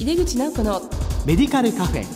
井出口直子のメディカルカフェ。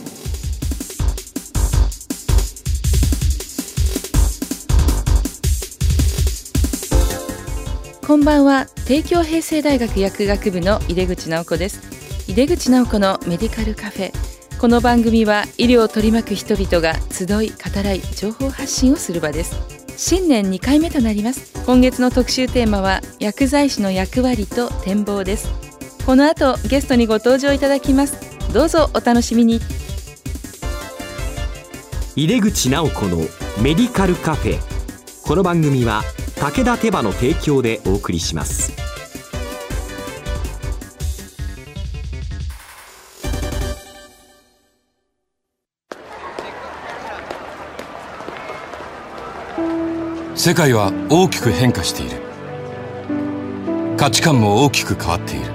こんばんは。帝京平成大学薬学部の井出口直子です。井出口直子のメディカルカフェ。この番組は医療を取り巻く人々が集い語らい情報発信をする場です。新年2回目となります。今月の特集テーマは薬剤師の役割と展望ですこの後ゲストにご登場いただきます。どうぞお楽しみに。井出口直子のメディカルカフェ。この番組は武田手羽の提供でお送りします。世界は大きく変化している。価値観も大きく変わっている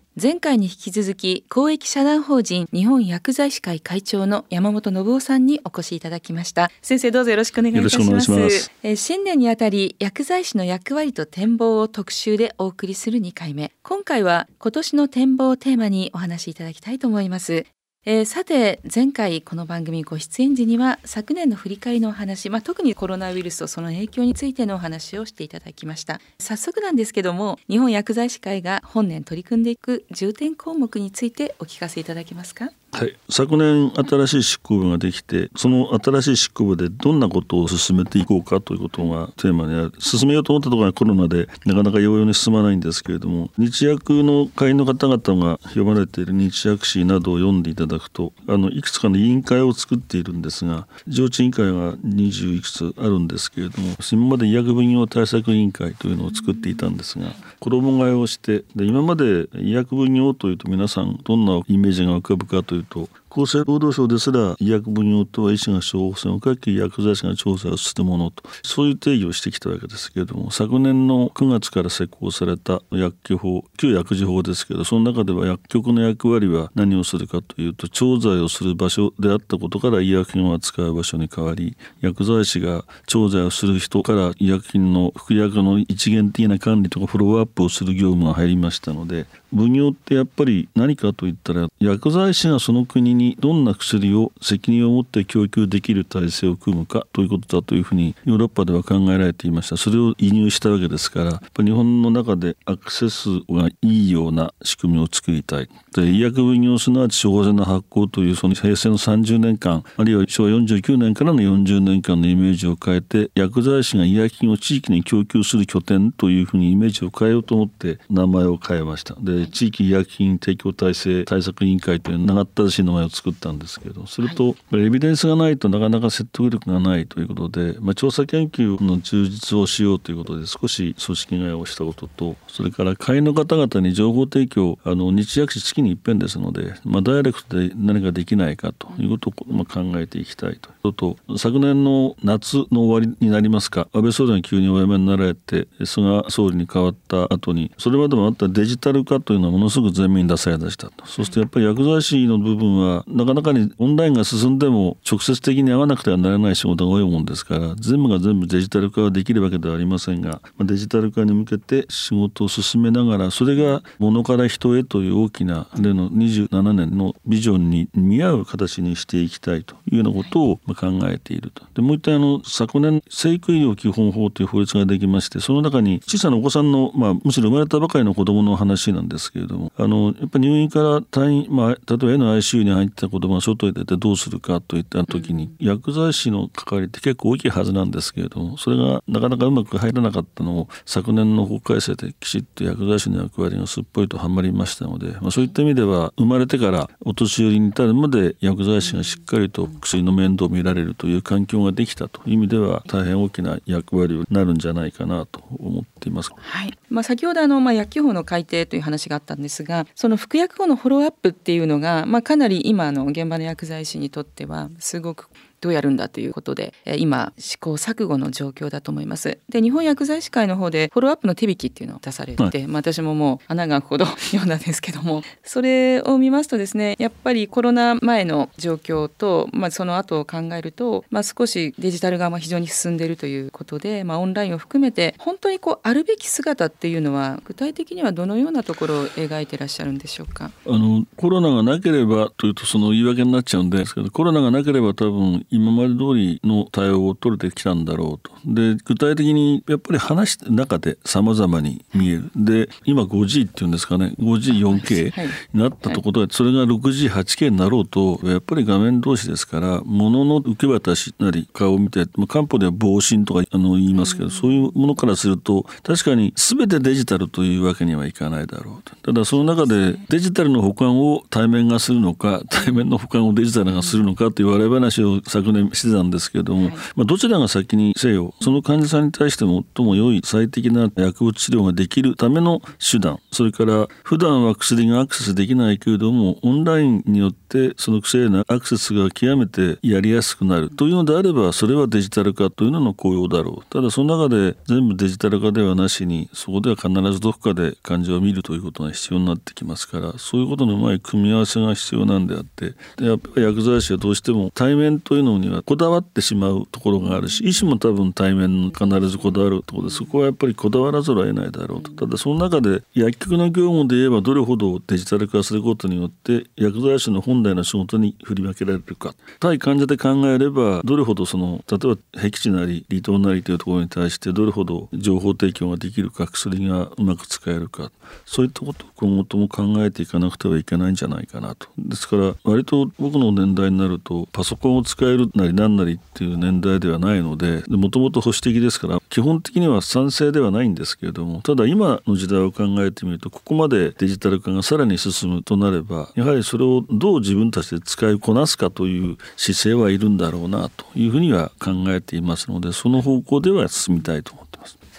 前回に引き続き公益社団法人日本薬剤師会会長の山本信夫さんにお越しいただきました。先生どうぞよろしくお願いいたします。え新年にあたり薬剤師の役割と展望を特集でお送りする2回目。今回は今年の展望をテーマにお話しいただきたいと思いますえー、さて前回この番組ご出演時には昨年の振り返りのお話、まあ、特にコロナウイルスとその影響についてのお話をしていただきました。早速なんですけども日本薬剤師会が本年取り組んでいく重点項目についてお聞かせいただけますか？はい、昨年新しい執行部ができてその新しい執行部でどんなことを進めていこうかということがテーマにある。進めようと思ったところがコロナでなかなか容々に進まないんですけれども日薬の会員の方々が読まれている日薬誌などを読んでいただくとあのいくつかの委員会を作っているんですが上智委員会が20いくつあるんですけれども今まで医薬分業対策委員会というのを作っていたんですが衣替えをしてで今まで医薬分業というと皆さんどんなイメージが浮かぶかというと厚生労働省ですら医薬分業とは医師が処方箋を書き薬剤師が調査をするものとそういう定義をしてきたわけですけれども昨年の9月から施行された薬局法旧薬事法ですけどその中では薬局の役割は何をするかというと調剤をする場所であったことから医薬品を扱う場所に変わり薬剤師が調剤をする人から医薬品の服薬の一元的な管理とかフォローアップをする業務が入りましたので分業ってやっぱり何かといったら薬剤師がその国ににどんな薬を責任を持って供給できる体制を組むかということだというふうにヨーロッパでは考えられていました。それを輸入したわけですからやっぱ日本の中でアクセスがいいような仕組みを作りたい。で医薬分業すなわち処方箋の発行というその平成の30年間あるいは昭和49年からの40年間のイメージを変えて薬剤師が医薬品を地域に供給する拠点というふうにイメージを変えようと思って名前を変えました。で地域医薬品提供体制対策委員会という長ったらしい名前を作ったんですけどすると、エビデンスがないとなかなか説得力がないということで、まあ、調査研究の充実をしようということで少し組織替えをしたこととそれから会員の方々に情報提供あの日薬師に一遍ですので、まあ、ダイレクトで何かできないかということを、まあ、考えていきたいと。と昨年の夏の終わりになりますか。安倍総理が急にお辞めになられて菅総理に変わった後にそれまでもあったデジタル化というのはものすごく前面に出され出した。とそしてやっぱり薬剤師の部分はなかなかにオンラインが進んでも直接的に会わなくてはならない仕事が多いもんですから全部が全部デジタル化はできるわけではありませんがデジタル化に向けて仕事を進めながらそれが物から人へという大きな例の27年のビジョンに見合う形にしていきたいというようなことを考えていると。でもう一点あの昨年生育医療基本法という法律ができましてその中に小さなお子さんの、まあ、むしろ生まれたばかりの子どもの話なんですけれどもあのやっぱ入院から退院、まあ、例えば NICU に入った子どもが外へ出てどうするかといった時に、薬剤師の関わりって結構大きいはずなんですけれどもそれがなかなかうまく入らなかったのを昨年の法改正できちっと薬剤師の役割がすっぽりとはまりましたので、まあ、そういった意味では生まれてからお年寄りに至るまで薬剤師がしっかりと薬の面倒を見られるという環境ができたという意味では大変大きな役割になるんじゃないかなと思っています。はいまあ、先ほどあの、まあ、薬機法の改定という話があったんですがその服薬後のフォローアップっていうのが、まあ、かなり今、の現場の薬剤師にとってはすごくどうやるんだということで今試行錯誤の状況だと思います。で日本薬剤師会の方でフォローアップの手引きっていうのを出されて、はい、まあ、私ももう穴が開くほど読んだんですけども それを見ますとですねやっぱりコロナ前の状況と、まあ、その後を考えると、まあ、少しデジタル側も非常に進んでいるということで、まあ、オンラインを含めて本当にこうあるべき姿っていうのは具体的にはどのようなところを描いてらっしゃるんでしょうか？あのコロナがなければというとその言い訳になっちゃうんですけどコロナがなければ多分今まで通りの対応を取れてきたんだろうと。で具体的にやっぱり話して中で様々に見える。で今 5G っていうんですかね 5G4K になったところでそれが 6G8K になろうとやっぱり画面同士ですから物の受け渡しなり顔を見て、まあ、漢方では防振とかあの言いますけど、そういうものからすると確かに全てデジタルというわけにはいかないだろうと。ただその中でデジタルの保管を対面がするのか対面の保管をデジタルがするのかという笑い話を昨年してたんですけれども、まあ、どちらが先にせよその患者さんに対して最も良い最適な薬物治療ができるための手段それから普段は薬がアクセスできないけれどもオンラインによってその薬へのアクセスが極めてやりやすくなる。というのであればそれはデジタル化というのの効用だろう。ただその中で全部デジタル化ではなしにそこでは必ずどこかで患者を見るということが必要になってきますからそういうことのうまい組み合わせが必要なんであってやっぱり薬剤師はどうしても対面というのにはこだわってしまうところがあるし医師も多分対面必ずこだわるところでそこはやっぱりこだわらざるを得ないだろうと。ただその中で薬局の業務で言えばどれほどデジタル化することによって薬剤師の本来の仕事に振り分けられるか。対患者で考えればどれほどその例えば僻地なり離島なりというところに対してどれほど情報提供ができるか薬がうまく使えるか。そういったことを今後とも考えていかなくてはいけないんじゃないかなと。ですから割と僕の年代になるとパソコンを使えるなり何なりっていう年代ではないのでもともと保守的ですから基本的には賛成ではないんですけれどもただ今の時代を考えてみるとここまでデジタル化がさらに進むとなればやはりそれをどう自分たちで使いこなすかという姿勢はいるんだろうなというふうには考えていますのでその方向では進みたいと。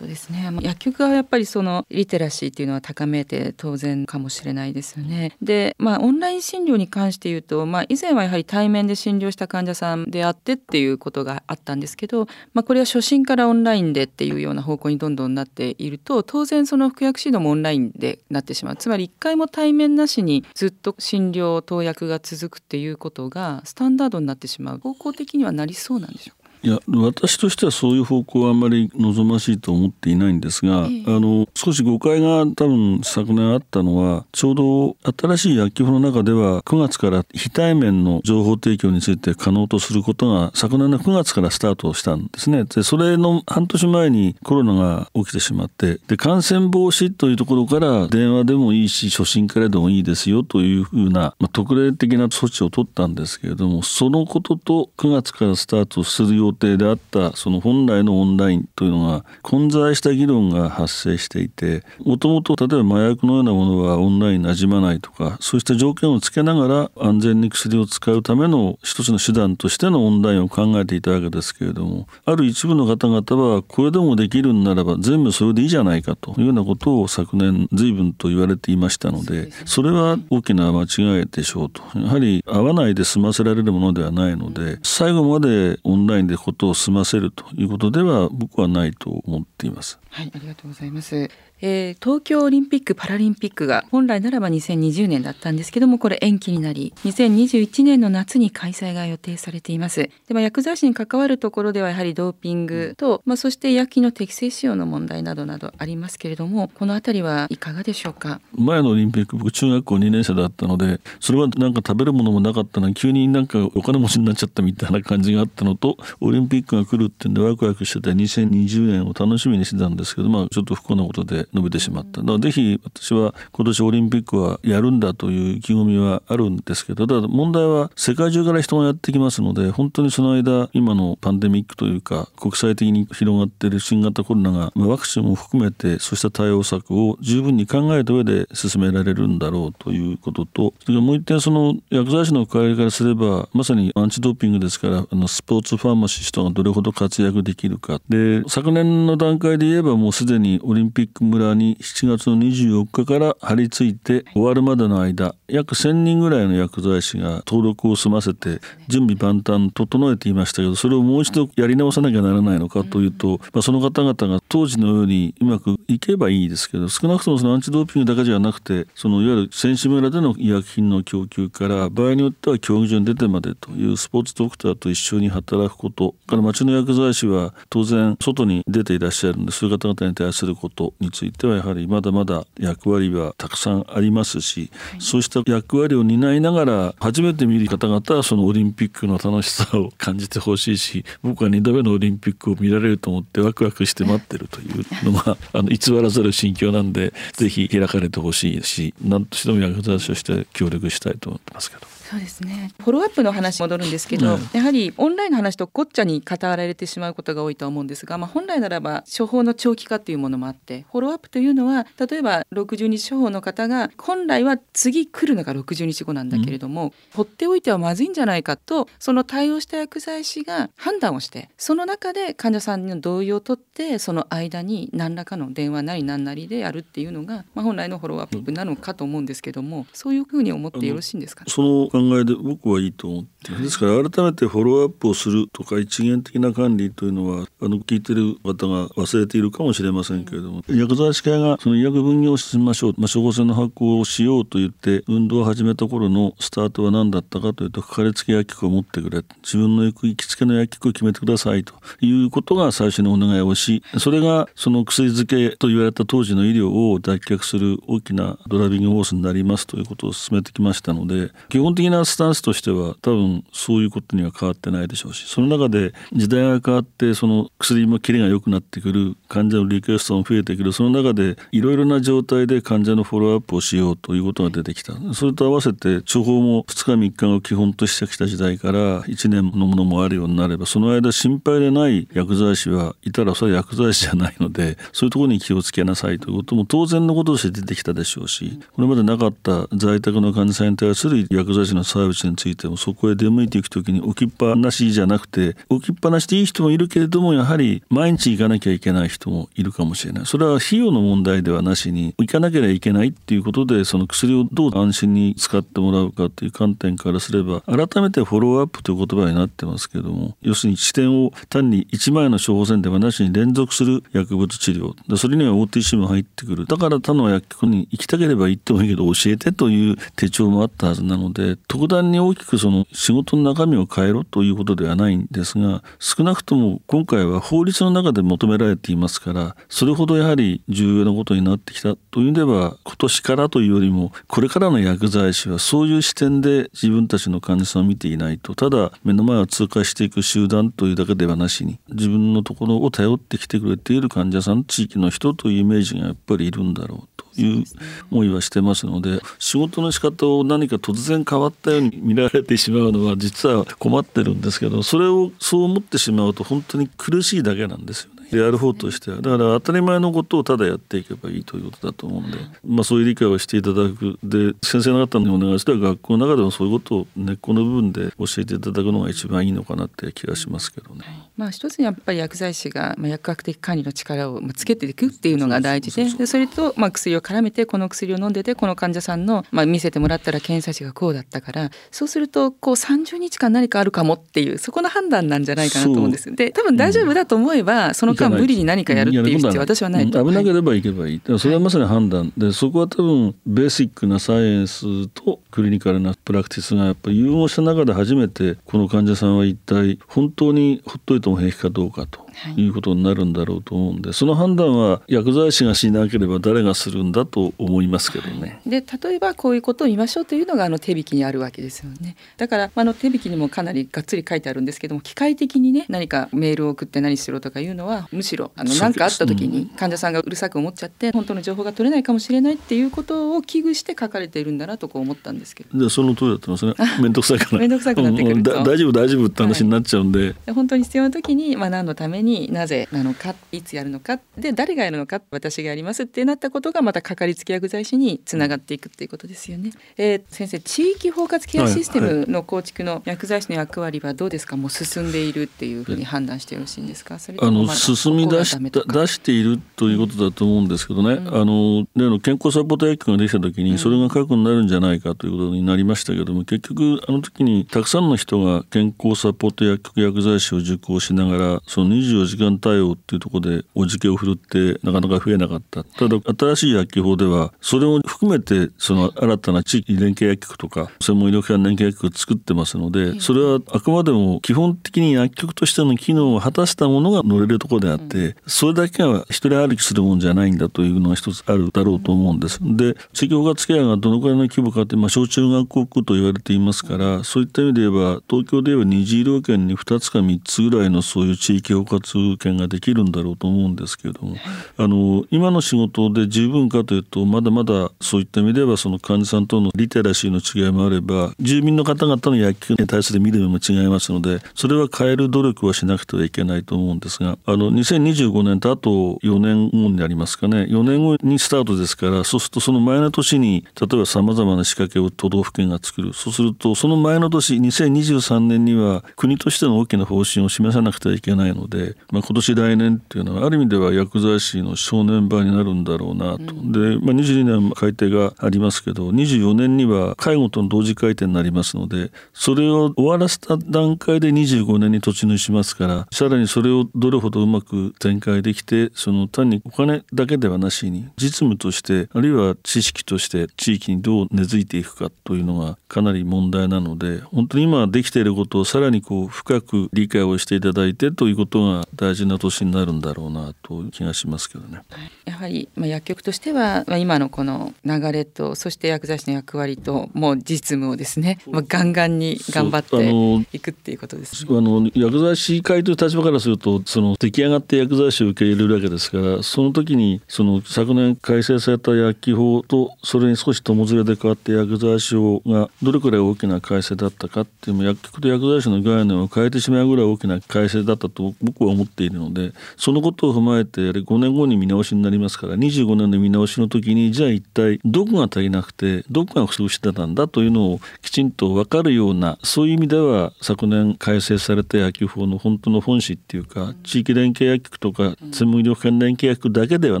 そうですね。薬局はやっぱりそのリテラシーっていうのは高めて当然かもしれないですよね。でまあオンライン診療に関して言うと、まあ、以前はやはり対面で診療した患者さんであってっていうことがあったんですけど、まあ、これは初診からオンラインでっていうような方向にどんどんなっていると当然その服薬指導もオンラインでなってしまう。つまり一回も対面なしにずっと診療投薬が続くっていうことがスタンダードになってしまう。方向的にはなりそうなんでしょうか？いや私としてはそういう方向はあんまり望ましいと思っていないんですが、ええ、あの少し誤解が多分昨年あったのはちょうど新しい薬局の中では9月から非対面の情報提供について可能とすることが昨年の9月からスタートしたんですね。でそれの半年前にコロナが起きてしまってで感染防止というところから電話でもいいし初診からでもいいですよというふうな、まあ、特例的な措置を取ったんですけれどもそのことと9月からスタートするよ想定であったその本来のオンラインというのが混在した議論が発生していてもともと例えば麻薬のようなものはオンラインになじまないとかそうした条件をつけながら安全に薬を使うための一つの手段としてのオンラインを考えていたわけですけれどもある一部の方々はこれでもできるんならば全部それでいいじゃないかというようなことを昨年随分と言われていましたのでそれは大きな間違いでしょうとやはり合わないで済ませられるものではないので最後までオンラインでことを済ませるということでは僕はないと思っています。はい、ありがとうございます。えー、東京オリンピック・パラリンピックが本来ならば2020年だったんですけどもこれ延期になり2021年の夏に開催が予定されています。で、まあ、薬剤師に関わるところではやはりドーピングと、まあ、そして薬品の適正使用の問題などなどありますけれどもこの辺りはいかがでしょうか？前のオリンピック僕中学校2年生だったのでそれはなんか食べるものもなかったのに急になんかお金持ちになっちゃったみたいな感じがあったのとオリンピックが来るってんでワクワクしてた2020年を楽しみにしてたんですけどまあちょっと不幸なことで述べてしまった。からぜひ私は今年オリンピックはやるんだという意気込みはあるんですけどただ問題は世界中から人がやってきますので本当にその間今のパンデミックというか国際的に広がっている新型コロナが、ワクチンも含めてそうした対応策を十分に考えた上で進められるんだろうということとそれからもう一点その薬剤師の関わりからすればまさにアンチドーピングですからあのスポーツファーマシストがどれほど活躍できるか。で昨年の段階で言えばばもうすでにオリンピック村に7月の24日から張り付いて終わるまでの間約1,000人ぐらいの薬剤師が登録を済ませて準備万端整えていましたけどそれをもう一度やり直さなきゃならないのかというと、まあ、その方々が当時のようにうまくいけばいいですけど少なくともそのアンチドーピングだけじゃなくてそのいわゆる選手村での医薬品の供給から場合によっては競技場に出てまでというスポーツドクターと一緒に働くことから町の薬剤師は当然外に出ていらっしゃるんでそういう方々に対することについてはやはりまだまだ役割はたくさんありますし、はい、そうした役割を担いながら初めて見る方々はそのオリンピックの楽しさを感じてほしいし僕は2度目のオリンピックを見られると思ってワクワクして待ってるというのが あの偽らざる心境なんでぜひ開かれてほしいし何としても薬剤師として協力したいと思ってますけど。そうですね。フォローアップの話戻るんですけど、うん、やはりオンラインの話とごっちゃに語られてしまうことが多いと思うんですが、まあ、本来ならば処方の長期化というものもあってフォローアップというのは例えば60日処方の方が本来は次来るのが60日後なんだけれども、うん、放っておいてはまずいんじゃないかとその対応した薬剤師が判断をしてその中で患者さんの同意を取ってその間に何らかの電話なり何なりでやるっていうのが、まあ、本来のフォローアップなのかと思うんですけどもそういうふうに思ってよろしいんですか、ね、その考えで僕はいいと思ってですから改めてフォローアップをするとか一元的な管理というのはあの聞いてる方が忘れているかもしれませんけれども、薬剤師会がその医薬分業を進めましょう、まあ、処方箋の発行をしようと言って運動を始めた頃のスタートは何だったかというとかかりつけ薬局を持ってくれ自分の行きつけの薬局を決めてくださいと。いうことが最初にお願いをしそれがその薬漬けと言われた当時の医療を脱却する大きなドライビングフォースになりますということを進めてきましたので基本的なスタンスとしては多分そういうことには変わってないでしょうしその中で時代が変わってその薬もキレが良くなってくる患者のリクエストも増えてくるその中でいろいろな状態で患者のフォローアップをしようということが出てきた。それと合わせて処方も2日3日を基本としてきた時代から1年のものもあるようになればその間心配でない薬剤師はいたらそれは薬剤師じゃないのでそういうところに気をつけなさいということも当然のこととして出てきたでしょうしこれまでなかった在宅の患者さんに対する薬剤師のサービスについてもそこへ出向いていく時に置きっぱなしじゃなくて置きっぱなしでいい人もいるけれどもやはり毎日行かなきゃいけない人もいるかもしれない。それは費用の問題ではなしに行かなければいけないっていうことでその薬をどう安心に使ってもらうかという観点からすれば改めてフォローアップという言葉になってますけども要するに視点を単に1枚の処方箋ではなしに連続する薬物治療。でそれには OTC も入ってくる。だから他の薬局に行きたければ行ってもいいけど教えてという手帳もあったはずなので特段に大きくその仕事の中身を変えろということではないんですが少なくとも今回は法律の中で求められていますからそれほどやはり重要なことになってきたという意味では今年からというよりもこれからの薬剤師はそういう視点で自分たちの患者さんを見ていないとただ目の前を通過していく集団というだけではなしに自分のところを頼ってきてくれている患者さん地域の人というイメージがやっぱりいるんだろうと。いう思いはしてますので仕事の仕方を何か突然変わったように見られてしまうのは実は困ってるんですけどそれをそう思ってしまうと本当に苦しいだけなんですよね。やる方としては。だから当たり前のことをただやっていけばいいということだと思うんで、まあ、そういう理解をしていただく。で先生方にお願いしたら学校の中でもそういうことを根っこの部分で教えていただくのが一番いいのかなって気がしますけどね。まあ、一つにやっぱり薬剤師が薬学的管理の力をつけていくっていうのが大事で。でそれとまあ薬を絡めてこの薬を飲んでてこの患者さんの、まあ、見せてもらったら検査値がこうだったから。そうするとこう30日間何かあるかもっていうそこの判断なんじゃないかなと思うんです。で多分大丈夫だと思えば、その間無理に何かやるっていう必要は私はないと、危なければいけばいい。それはまさに判断。でそこは多分ベーシックなサイエンスとクリニカルなプラクティスがやっぱり融合した中で初めてこの患者さんは一体本当にほっといても平気かどうかということになるんだろうと思うんで、その判断は薬剤師がしなければ誰がするんだと思いますけどね。で例えばこういうことを言いましょうというのがあの手引きにあるわけですよね。だからあの手引きにもかなりがっつり書いてあるんですけども機械的にね何かメールを送って何しろとかいうのはむしろあの何かあった時に患者さんがうるさく思っちゃって本当の情報が取れないかもしれないっていうことを危惧して書かれているんだなとこう思ったんですけど。でその通りだと思いますね。面倒くさいから。面倒くさくなってくると、大丈夫大丈夫って話になっちゃうんで。はい、本当に必要な時にまあ何のためめになぜなのかいつやるのかで誰がやるのか私がやりますってなったことがまたかかりつけ薬剤師につながっていくっていうことですよね。えー、先生地域包括ケアシステムの構築の薬剤師の役割はどうですか？もう進んでいるっていうふうに判断してよろしいんですか？それあの進み出し出しているということだと思うんですけどね、うん、あの例の健康サポート薬局ができた時にそれが核になるんじゃないかということになりましたけども結局あの時にたくさんの人が健康サポート薬局薬剤師を受講しながらその24時間対応っていうところでおじけを振るってなかなか増えなかった。ただ新しい薬機法ではそれを含めてその新たな地域連携薬局とか専門医療機関連携薬局を作ってますのでそれはあくまでも基本的に薬局としての機能を果たしたものが乗れるところであってそれだけが一人歩きするもんじゃないんだというのが一つあるだろうと思うんです。で地域包括ケアがどのくらいの規模かって、まあ、小中学校区と言われていますからそういった意味で言えば東京で言えば二次医療圏に2つか3つぐらいのそういう地域包括権ができるんだろうと思うんですけれどもあの今の仕事で十分かというとまだまだそういった意味ではその患者さんとのリテラシーの違いもあれば住民の方々の薬局に対する見る目も違いますのでそれは変える努力はしなくてはいけないと思うんですがあの2025年とあと4年後になりますかね。4年後にスタートですからそうするとその前の年に例えばさまざまな仕掛けを都道府県が作る。そうするとその前の年2023年には国としての大きな方針を示さなくてはいけないので、まあ、今年来年っていうのはある意味では薬剤師の正念場になるんだろうなと。うん、で、まあ、22年改定がありますけど24年には介護との同時改定になりますのでそれを終わらせた段階で25年に突入しますからさらにそれをどれほどうまく展開できてその単にお金だけではなしに実務としてあるいは知識として地域にどう根付いていくかというのがかなり問題なので本当に今できていることをさらにこう深く理解をしていただいてということが大事な年になるんだろうなと気がしますけどね。やはり、まあ、薬局としては、まあ、今のこの流れとそして薬剤師の役割ともう実務をですね、まあ、ガンガンに頑張っていくっていうことです、ね、あの薬剤師会という立場からするとその出来上がって薬剤師を受け入れるわけですからその時にその昨年改正された薬機法とそれに少し友連れで変わって薬剤師法がどれくらい大きな改正だったかっていう薬局と薬剤師の概念を変えてしまうぐらい大きな改正だったと僕は思っているのでそのことを踏まえてやはり5年後に見直しになりますから25年の見直しの時にじゃあ一体どこが足りなくてどこが不足してたんだというのをきちんと分かるようなそういう意味では昨年改正された野球法の本当の本旨っていうか地域連携薬局とか専門医療機関連携薬だけでは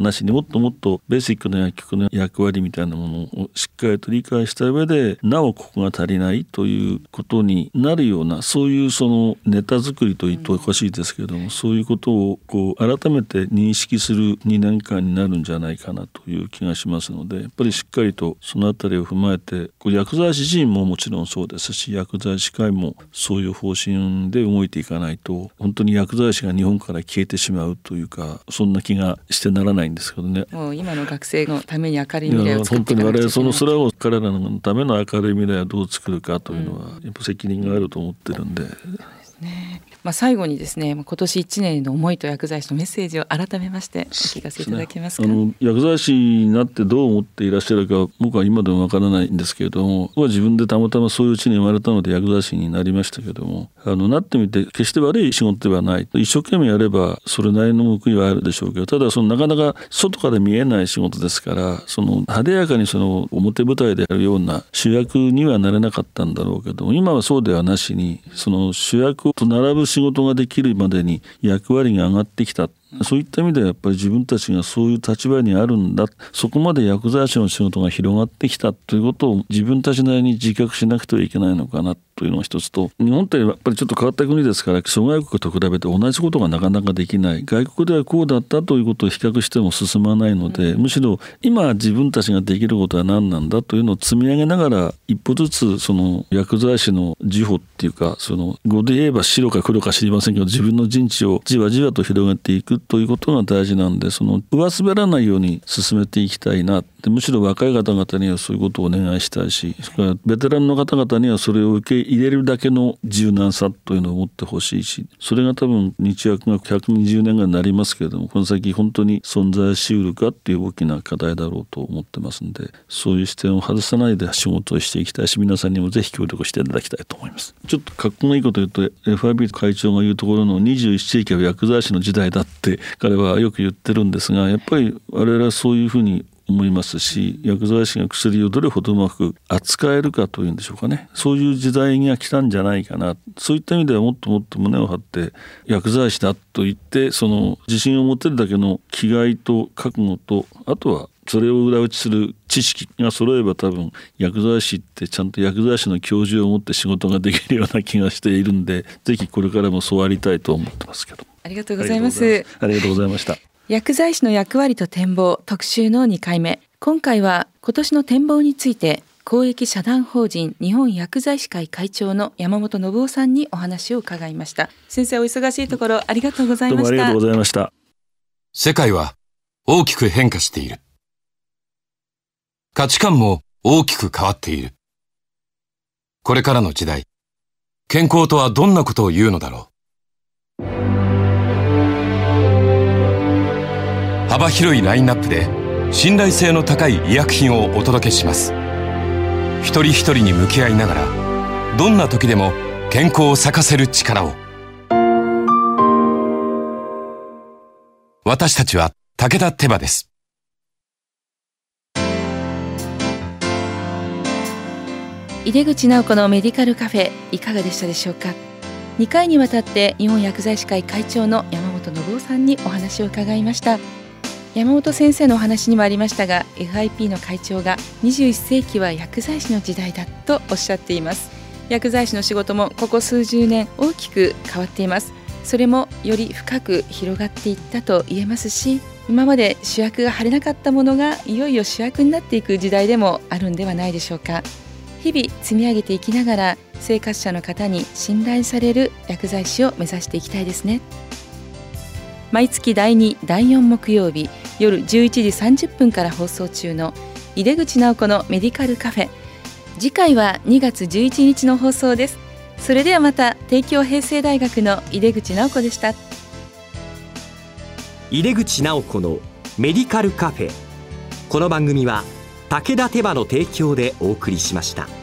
なしにもっともっとベーシックな薬局の役割みたいなものをしっかりと理解した上でなおここが足りないということになるようなそういうそのネタ作りと言っておかしいですけれどもそういうことをこう改めて認識する2年間になるんじゃないかなという気がしますのでやっぱりしっかりとその辺りを踏まえてこう薬剤師陣ももちろんそうですし薬剤師会もそういう方針で動いていかないと本当に薬剤師が日本から消えてしまうというかそんな気がしてならないんですけどね。もう今の学生のために明るい未来を作っていかな本当に我々そのそれを彼らのための明るい未来をどう作るかというのは、やっぱ責任があると思ってるんで。ねまあ、最後にですね今年1年の思いと薬剤師のメッセージを改めましてお聞かせいただけますか、ね、あの薬剤師になってどう思っていらっしゃるか僕は今でもわからないんですけれども僕は自分でたまたまそういううちに生まれたので薬剤師になりましたけどもあのなってみて決して悪い仕事ではない一生懸命やればそれなりの報いはあるでしょうけどただそのなかなか外から見えない仕事ですからその派手やかにその表舞台でやるような主役にはなれなかったんだろうけども今はそうではなしにその主役と並ぶ仕事ができるまでに役割が上がってきた。そういった意味ではやっぱり自分たちがそういう立場にあるんだ。そこまで薬剤師の仕事が広がってきたということを自分たちなりに自覚しなくてはいけないのかな。というのが一つと日本ってやっぱりちょっと変わった国ですから諸外国と比べて同じことがなかなかできない。外国ではこうだったということを比較しても進まないので、むしろ今自分たちができることは何なんだというのを積み上げながら一歩ずつその薬剤師の自保っていうかその語で言えば白か黒か知りませんけど自分の陣地をじわじわと広げていくということが大事なんでその上滑らないように進めていきたいな。でむしろ若い方々にはそういうことをお願いしたいしそれからベテランの方々にはそれを受け入れるだけの柔軟さというのを持ってほしいしそれが多分日薬学120年ぐらいになりますけれどもこの先本当に存在しうるかっていう大きな課題だろうと思ってますんでそういう視点を外さないで仕事をしていきたいし皆さんにもぜひ協力していただきたいと思います。ちょっと格好のいいこと言うと FIB 会長が言うところの21世紀は薬剤師の時代だって彼はよく言ってるんですがやっぱり我々はそういうふうに思いますし薬剤師が薬をどれほどうまく扱えるかというんでしょうかね。そういう時代が来たんじゃないかな。そういった意味ではもっともっと胸を張って薬剤師だと言ってその自信を持てるだけの気概と覚悟とあとはそれを裏打ちする知識が揃えば多分薬剤師ってちゃんと薬剤師の教授を持って仕事ができるような気がしているんでぜひこれからもそうありたいと思ってますけど。ありがとうございます。ありがとうございました薬剤師の役割と展望特集の2回目。今回は今年の展望について公益社団法人日本薬剤師会会長の山本信夫さんにお話を伺いました。先生お忙しいところありがとうございました。どうもありがとうございました。世界は大きく変化している。価値観も大きく変わっている。これからの時代健康とはどんなことを言うのだろう幅広いラインナップで信頼性の高い医薬品をお届けします。一人一人に向き合いながらどんな時でも健康を咲かせる力を。私たちは武田手羽です。井出口直子のメディカルカフェいかがでしたでしょうか？2回にわたって日本薬剤師会会長の山本信夫さんにお話を伺いました。山本先生のお話にもありましたが FIP の会長が21世紀は薬剤師の時代だとおっしゃっています。薬剤師の仕事もここ数十年大きく変わっています。それもより深く広がっていったと言えますし今まで主役が張れなかったものがいよいよ主役になっていく時代でもあるんではないでしょうか。日々積み上げていきながら生活者の方に信頼される薬剤師を目指していきたいですね。毎月第2第4木曜日夜11時30分から放送中の井出口直子のメディカルカフェ。次回は2月11日の放送です。それではまた帝京平成大学の井出口直子でした。井出口直子のメディカルカフェ。この番組は武田手羽の提供でお送りしました。